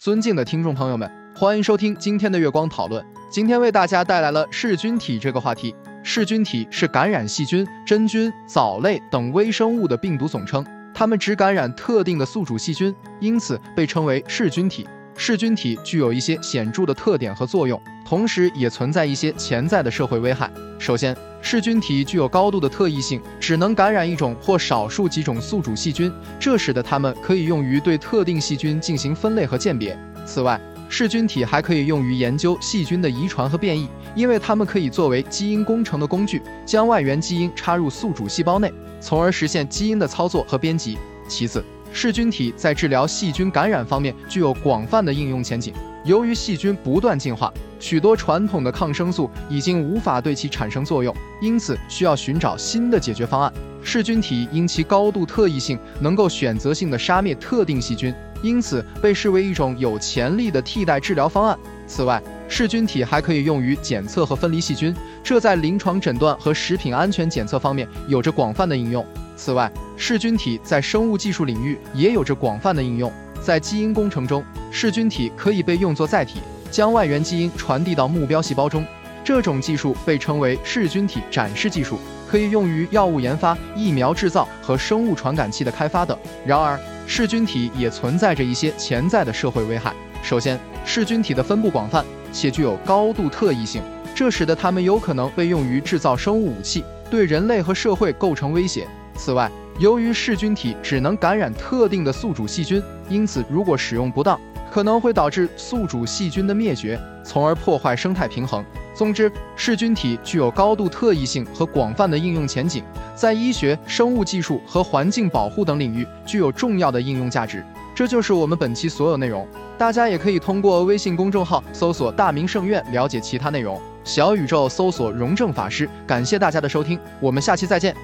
尊敬的听众朋友们，欢迎收听今天的月光讨论。今天为大家带来了噬菌体这个话题。噬菌体是感染细菌、真菌、藻类等微生物的病毒总称，它们只感染特定的宿主细菌，因此被称为噬菌体。噬菌体具有一些显著的特点和作用，同时也存在一些潜在的社会危害。首先，噬菌体具有高度的特异性，只能感染一种或少数几种宿主细菌，这使得它们可以用于对特定细菌进行分类和鉴别。此外，噬菌体还可以用于研究细菌的遗传和变异，因为它们可以作为基因工程的工具，将外源基因插入宿主细胞内，从而实现基因的操作和编辑。其次，噬菌体在治疗细菌感染方面具有广泛的应用前景。由于细菌不断进化，许多传统的抗生素已经无法对其产生作用，因此需要寻找新的解决方案。噬菌体因其高度特异性，能够选择性的杀灭特定细菌，因此被视为一种有潜力的替代治疗方案。此外，噬菌体还可以用于检测和分离细菌，这在临床诊断和食品安全检测方面有着广泛的应用。此外，噬菌体在生物技术领域也有着广泛的应用。在基因工程中，噬菌体可以被用作载体，将外源基因传递到目标细胞中。这种技术被称为噬菌体展示技术，可以用于药物研发、疫苗制造和生物传感器的开发等。然而，噬菌体也存在着一些潜在的社会危害。首先，噬菌体的分布广泛且具有高度特异性，这使得它们有可能被用于制造生物武器，对人类和社会构成威胁。此外，由于噬菌体只能感染特定的宿主细菌，因此如果使用不当，可能会导致宿主细菌的灭绝，从而破坏生态平衡。总之，噬菌体具有高度特异性和广泛的应用前景，在医学、生物技术和环境保护等领域具有重要的应用价值。这就是我们本期所有内容，大家也可以通过微信公众号搜索“大明圣院”了解其他内容。小宇宙搜索“荣正法师”。感谢大家的收听，我们下期再见。